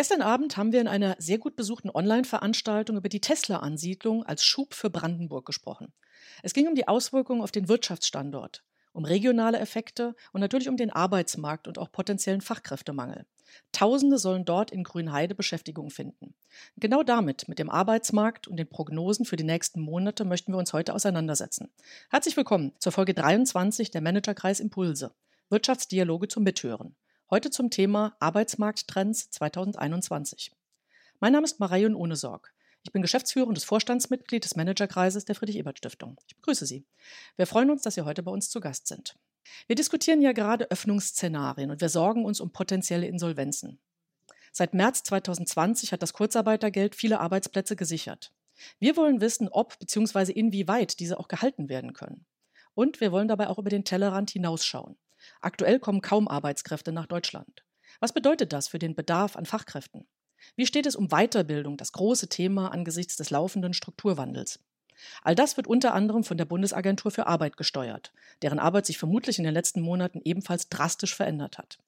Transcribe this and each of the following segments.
Gestern Abend haben wir in einer sehr gut besuchten Online-Veranstaltung über die Tesla-Ansiedlung als Schub für Brandenburg gesprochen. Es ging um die Auswirkungen auf den Wirtschaftsstandort, um regionale Effekte und natürlich um den Arbeitsmarkt und auch potenziellen Fachkräftemangel. Tausende sollen dort in Grünheide Beschäftigung finden. Genau damit, mit dem Arbeitsmarkt und den Prognosen für die nächsten Monate, möchten wir uns heute auseinandersetzen. Herzlich willkommen zur Folge 23 der Managerkreis Impulse. Wirtschaftsdialoge zum Mithören. Heute zum Thema Arbeitsmarkttrends 2021. Mein Name ist Marion Ohnesorg. Ich bin geschäftsführendes Vorstandsmitglied des Managerkreises der Friedrich-Ebert-Stiftung. Ich begrüße Sie. Wir freuen uns, dass Sie heute bei uns zu Gast sind. Wir diskutieren ja gerade Öffnungsszenarien und wir sorgen uns um potenzielle Insolvenzen. Seit März 2020 hat das Kurzarbeitergeld viele Arbeitsplätze gesichert. Wir wollen wissen, ob bzw. inwieweit diese auch gehalten werden können. Und wir wollen dabei auch über den Tellerrand hinausschauen. Aktuell kommen kaum Arbeitskräfte nach Deutschland. Was bedeutet das für den Bedarf an Fachkräften? Wie steht es um Weiterbildung, das große Thema angesichts des laufenden Strukturwandels? All das wird unter anderem von der Bundesagentur für Arbeit gesteuert, deren Arbeit sich vermutlich in den letzten Monaten ebenfalls drastisch verändert hat.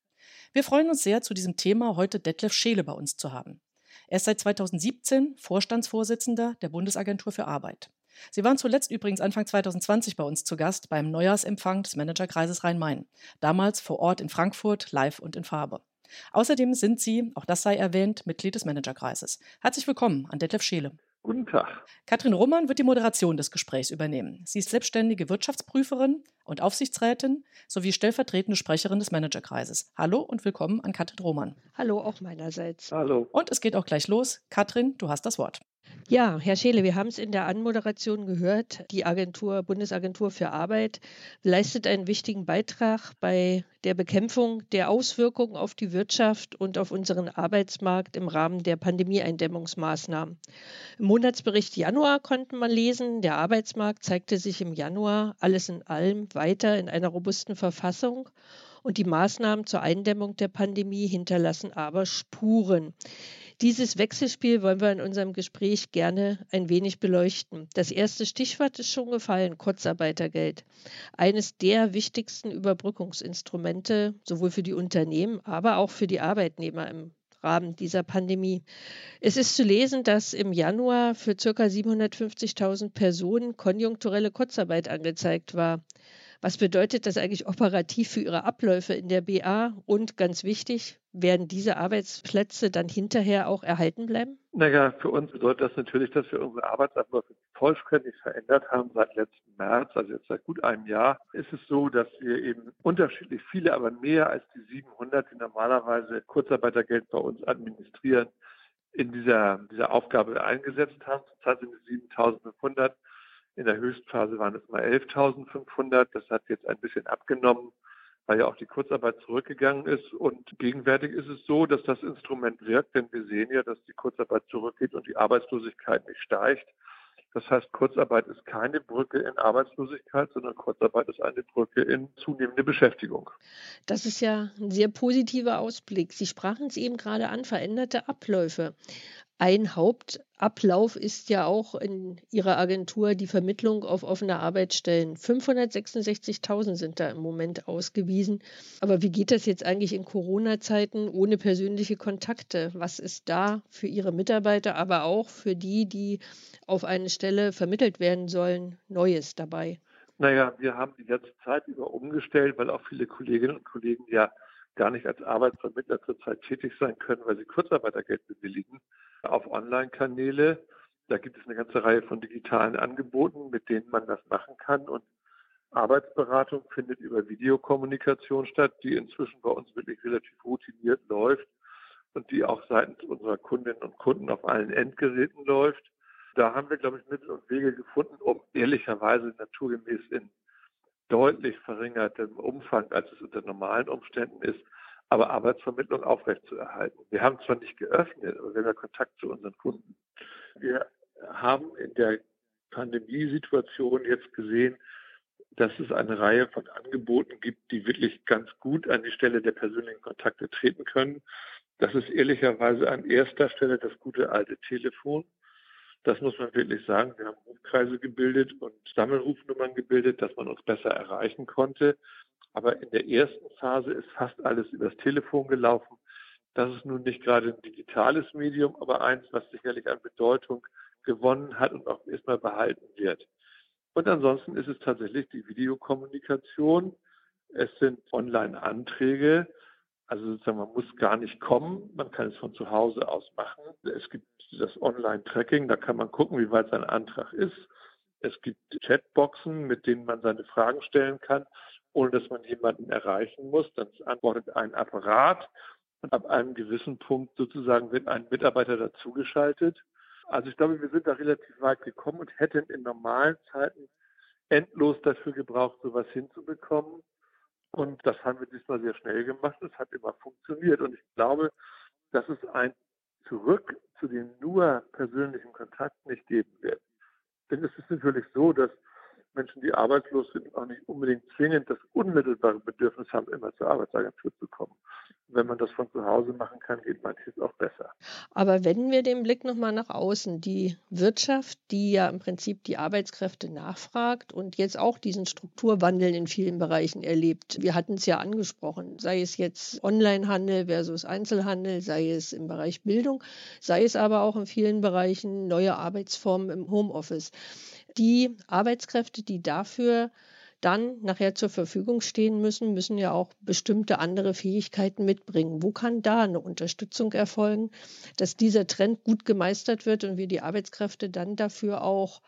Wir freuen uns sehr, zu diesem Thema heute Detlef Scheele bei uns zu haben. Er ist seit 2017 Vorstandsvorsitzender der Bundesagentur für Arbeit. Sie waren zuletzt übrigens Anfang 2020 bei uns zu Gast beim Neujahrsempfang des Managerkreises Rhein-Main. Damals vor Ort in Frankfurt, live und in Farbe. Außerdem sind Sie, auch das sei erwähnt, Mitglied des Managerkreises. Herzlich willkommen an Detlef Scheele. Guten Tag. Katrin Roman wird die Moderation des Gesprächs übernehmen. Sie ist selbstständige Wirtschaftsprüferin und Aufsichtsrätin sowie stellvertretende Sprecherin des Managerkreises. Hallo und willkommen an Katrin Roman. Hallo auch meinerseits. Hallo. Und es geht auch gleich los. Katrin, du hast das Wort. Ja, Herr Scheele, wir haben es in der Anmoderation gehört. Die Agentur, Bundesagentur für Arbeit leistet einen wichtigen Beitrag bei der Bekämpfung der Auswirkungen auf die Wirtschaft und auf unseren Arbeitsmarkt im Rahmen der Pandemieeindämmungsmaßnahmen. Im Monatsbericht Januar konnten man lesen, der Arbeitsmarkt zeigte sich im Januar alles in allem weiter in einer robusten Verfassung und die Maßnahmen zur Eindämmung der Pandemie hinterlassen aber Spuren. Dieses Wechselspiel wollen wir in unserem Gespräch gerne ein wenig beleuchten. Das erste Stichwort ist schon gefallen, Kurzarbeitergeld. Eines der wichtigsten Überbrückungsinstrumente, sowohl für die Unternehmen, aber auch für die Arbeitnehmer im Rahmen dieser Pandemie. Es ist zu lesen, dass im Januar für ca. 750.000 Personen konjunkturelle Kurzarbeit angezeigt war. Was bedeutet das eigentlich operativ für Ihre Abläufe in der BA? Und ganz wichtig, werden diese Arbeitsplätze dann hinterher auch erhalten bleiben? Naja, für uns bedeutet das natürlich, dass wir unsere Arbeitsabläufe vollständig verändert haben seit letzten März, also jetzt seit gut einem Jahr. Ist es so, dass wir eben unterschiedlich viele, aber mehr als die 700, die normalerweise Kurzarbeitergeld bei uns administrieren, in dieser, dieser Aufgabe eingesetzt haben. Zurzeit sind es 7500. In der Höchstphase waren es mal 11.500. Das hat jetzt ein bisschen abgenommen, weil ja auch die Kurzarbeit zurückgegangen ist. Und gegenwärtig ist es so, dass das Instrument wirkt, denn wir sehen ja, dass die Kurzarbeit zurückgeht und die Arbeitslosigkeit nicht steigt. Das heißt, Kurzarbeit ist keine Brücke in Arbeitslosigkeit, sondern Kurzarbeit ist eine Brücke in zunehmende Beschäftigung. Das ist ja ein sehr positiver Ausblick. Sie sprachen es eben gerade an, veränderte Abläufe. Ein Hauptablauf ist ja auch in Ihrer Agentur die Vermittlung auf offene Arbeitsstellen. 566.000 sind da im Moment ausgewiesen. Aber wie geht das jetzt eigentlich in Corona-Zeiten ohne persönliche Kontakte? Was ist da für Ihre Mitarbeiter, aber auch für die, die auf eine Stelle vermittelt werden sollen, Neues dabei? Naja, wir haben die letzte Zeit über umgestellt, weil auch viele Kolleginnen und Kollegen ja gar nicht als Arbeitsvermittler zurzeit tätig sein können, weil sie Kurzarbeitergeld bewilligen, auf Online-Kanäle. Da gibt es eine ganze Reihe von digitalen Angeboten, mit denen man das machen kann. Und Arbeitsberatung findet über Videokommunikation statt, die inzwischen bei uns wirklich relativ routiniert läuft und die auch seitens unserer Kundinnen und Kunden auf allen Endgeräten läuft. Da haben wir, glaube ich, Mittel und Wege gefunden, um ehrlicherweise naturgemäß in deutlich verringertem Umfang, als es unter normalen Umständen ist, aber Arbeitsvermittlung aufrechtzuerhalten. Wir haben zwar nicht geöffnet, aber wir haben Kontakt zu unseren Kunden. Wir haben in der Pandemiesituation jetzt gesehen, dass es eine Reihe von Angeboten gibt, die wirklich ganz gut an die Stelle der persönlichen Kontakte treten können. Das ist ehrlicherweise an erster Stelle das gute alte Telefon. Das muss man wirklich sagen. Wir haben Rufkreise gebildet und Sammelrufnummern gebildet, dass man uns besser erreichen konnte. Aber in der ersten Phase ist fast alles übers Telefon gelaufen. Das ist nun nicht gerade ein digitales Medium, aber eins, was sicherlich an Bedeutung gewonnen hat und auch erstmal behalten wird. Und ansonsten ist es tatsächlich die Videokommunikation. Es sind Online-Anträge. Also sozusagen, man muss gar nicht kommen. Man kann es von zu Hause aus machen. Es gibt das Online-Tracking. Da kann man gucken, wie weit sein Antrag ist. Es gibt Chatboxen, mit denen man seine Fragen stellen kann, ohne dass man jemanden erreichen muss. Dann antwortet ein Apparat und ab einem gewissen Punkt sozusagen wird ein Mitarbeiter dazugeschaltet. Also ich glaube, wir sind da relativ weit gekommen und hätten in normalen Zeiten endlos dafür gebraucht, sowas hinzubekommen. Und das haben wir diesmal sehr schnell gemacht. Es hat immer funktioniert. Und ich glaube, dass es ein Zurück zu den nur persönlichen Kontakten nicht geben wird. Denn es ist natürlich so, dass Menschen, die arbeitslos sind, auch nicht unbedingt zwingend das unmittelbare Bedürfnis haben, immer zur Arbeitsagentur zu kommen. wenn man das von zu Hause machen kann, geht manches auch besser. Aber wenden wir den Blick nochmal nach außen. Die Wirtschaft, die ja im Prinzip die Arbeitskräfte nachfragt und jetzt auch diesen Strukturwandel in vielen Bereichen erlebt. Wir hatten es ja angesprochen, sei es jetzt Onlinehandel versus Einzelhandel, sei es im Bereich Bildung, sei es aber auch in vielen Bereichen neue Arbeitsformen im Homeoffice die Arbeitskräfte, die dafür dann nachher zur Verfügung stehen müssen, müssen ja auch bestimmte andere Fähigkeiten mitbringen. Wo kann da eine Unterstützung erfolgen, dass dieser Trend gut gemeistert wird und wir die Arbeitskräfte dann dafür auch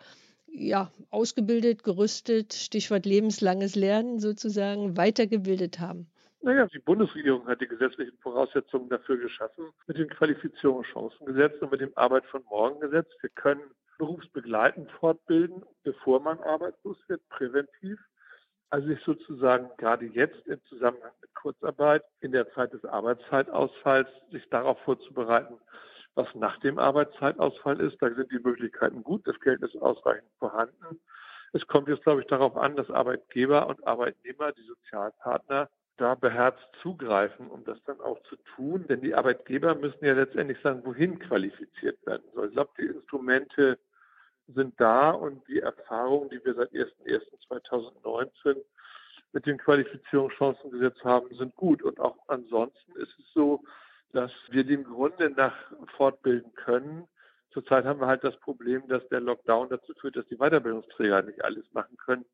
ja, ausgebildet, gerüstet, Stichwort lebenslanges Lernen sozusagen, weitergebildet haben? Naja, die Bundesregierung hat die gesetzlichen Voraussetzungen dafür geschaffen mit dem Qualifizierungschancengesetz und mit dem Arbeit von morgen Gesetz. Wir können berufsbegleitend fortbilden, bevor man arbeitslos wird, präventiv. Also sich sozusagen gerade jetzt im Zusammenhang mit Kurzarbeit in der Zeit des Arbeitszeitausfalls sich darauf vorzubereiten, was nach dem Arbeitszeitausfall ist. Da sind die Möglichkeiten gut, das Geld ist ausreichend vorhanden. Es kommt jetzt, glaube ich, darauf an, dass Arbeitgeber und Arbeitnehmer, die Sozialpartner, da beherzt zugreifen, um das dann auch zu tun. Denn die Arbeitgeber müssen ja letztendlich sagen, wohin qualifiziert werden soll. Ich glaube, die Instrumente sind da und die Erfahrungen, die wir seit 01.01.2019 mit dem Qualifizierungschancengesetz haben, sind gut. Und auch ansonsten ist es so, dass wir dem Grunde nach fortbilden können. Zurzeit haben wir halt das Problem, dass der Lockdown dazu führt, dass die Weiterbildungsträger nicht alles machen können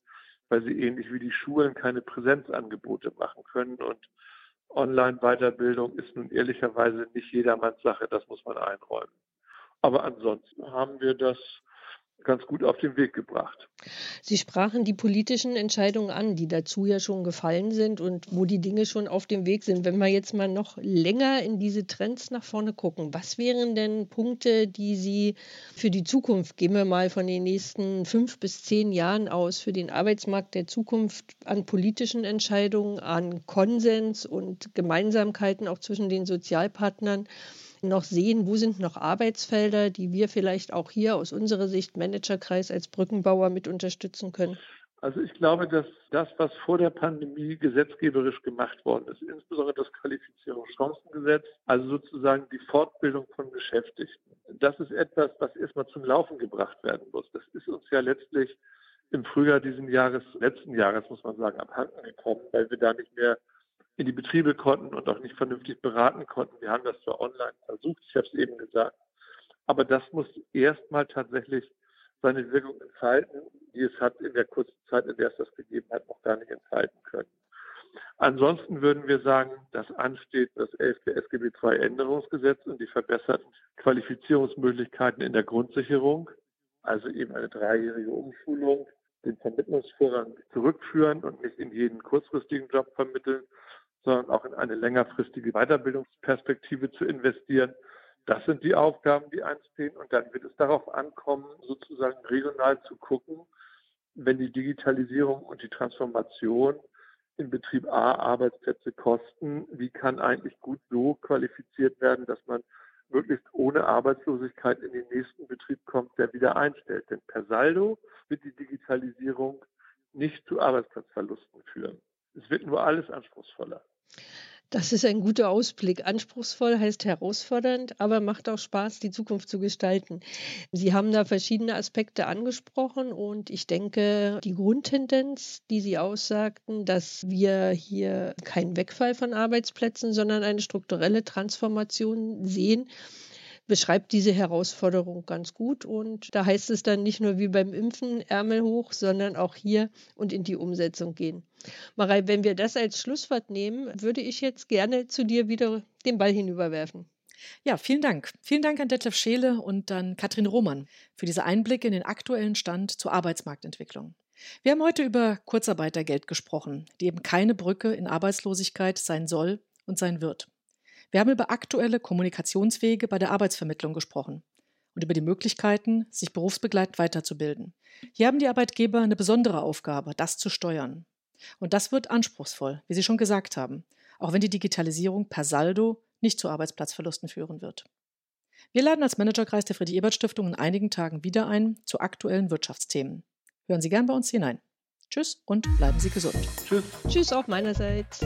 weil sie ähnlich wie die Schulen keine Präsenzangebote machen können. Und Online-Weiterbildung ist nun ehrlicherweise nicht jedermanns Sache, das muss man einräumen. Aber ansonsten haben wir das ganz gut auf den Weg gebracht. Sie sprachen die politischen Entscheidungen an, die dazu ja schon gefallen sind und wo die Dinge schon auf dem Weg sind. Wenn wir jetzt mal noch länger in diese Trends nach vorne gucken, was wären denn Punkte, die Sie für die Zukunft, gehen wir mal von den nächsten fünf bis zehn Jahren aus, für den Arbeitsmarkt der Zukunft an politischen Entscheidungen, an Konsens und Gemeinsamkeiten auch zwischen den Sozialpartnern, noch sehen, wo sind noch Arbeitsfelder, die wir vielleicht auch hier aus unserer Sicht Managerkreis als Brückenbauer mit unterstützen können? Also ich glaube, dass das, was vor der Pandemie gesetzgeberisch gemacht worden ist, insbesondere das Qualifizierungschancengesetz, also sozusagen die Fortbildung von Beschäftigten, das ist etwas, was erstmal zum Laufen gebracht werden muss. Das ist uns ja letztlich im Frühjahr diesen Jahres, letzten Jahres, muss man sagen, abhanden gekommen, weil wir da nicht mehr in die Betriebe konnten und auch nicht vernünftig beraten konnten. Wir haben das zwar online versucht, ich habe es eben gesagt, aber das muss erstmal tatsächlich seine Wirkung entfalten, die es hat in der kurzen Zeit, in der es das gegeben hat, noch gar nicht entfalten können. Ansonsten würden wir sagen, dass ansteht das 11. SGB II Änderungsgesetz und die verbesserten Qualifizierungsmöglichkeiten in der Grundsicherung, also eben eine dreijährige Umschulung, den Vermittlungsvorrang zurückführen und nicht in jeden kurzfristigen Job vermitteln, sondern auch in eine längerfristige Weiterbildungsperspektive zu investieren. Das sind die Aufgaben, die anstehen. Und dann wird es darauf ankommen, sozusagen regional zu gucken, wenn die Digitalisierung und die Transformation in Betrieb A Arbeitsplätze kosten, wie kann eigentlich gut so qualifiziert werden, dass man möglichst ohne Arbeitslosigkeit in den nächsten Betrieb kommt, der wieder einstellt. Denn per Saldo wird die Digitalisierung nicht zu Arbeitsplatzverlusten führen. Es wird nur alles anspruchsvoller. Das ist ein guter Ausblick. Anspruchsvoll heißt herausfordernd, aber macht auch Spaß, die Zukunft zu gestalten. Sie haben da verschiedene Aspekte angesprochen und ich denke, die Grundtendenz, die Sie aussagten, dass wir hier keinen Wegfall von Arbeitsplätzen, sondern eine strukturelle Transformation sehen, beschreibt diese Herausforderung ganz gut. Und da heißt es dann nicht nur wie beim Impfen Ärmel hoch, sondern auch hier und in die Umsetzung gehen. Marei, wenn wir das als Schlusswort nehmen, würde ich jetzt gerne zu dir wieder den Ball hinüberwerfen. Ja, vielen Dank. Vielen Dank an Detlef Scheele und dann Katrin Roman für diese Einblicke in den aktuellen Stand zur Arbeitsmarktentwicklung. Wir haben heute über Kurzarbeitergeld gesprochen, die eben keine Brücke in Arbeitslosigkeit sein soll und sein wird. Wir haben über aktuelle Kommunikationswege bei der Arbeitsvermittlung gesprochen und über die Möglichkeiten, sich berufsbegleitend weiterzubilden. Hier haben die Arbeitgeber eine besondere Aufgabe, das zu steuern. Und das wird anspruchsvoll, wie Sie schon gesagt haben, auch wenn die Digitalisierung per Saldo nicht zu Arbeitsplatzverlusten führen wird. Wir laden als Managerkreis der Friedrich-Ebert-Stiftung in einigen Tagen wieder ein zu aktuellen Wirtschaftsthemen. Hören Sie gern bei uns hinein. Tschüss und bleiben Sie gesund. Tschüss. Tschüss auch meinerseits.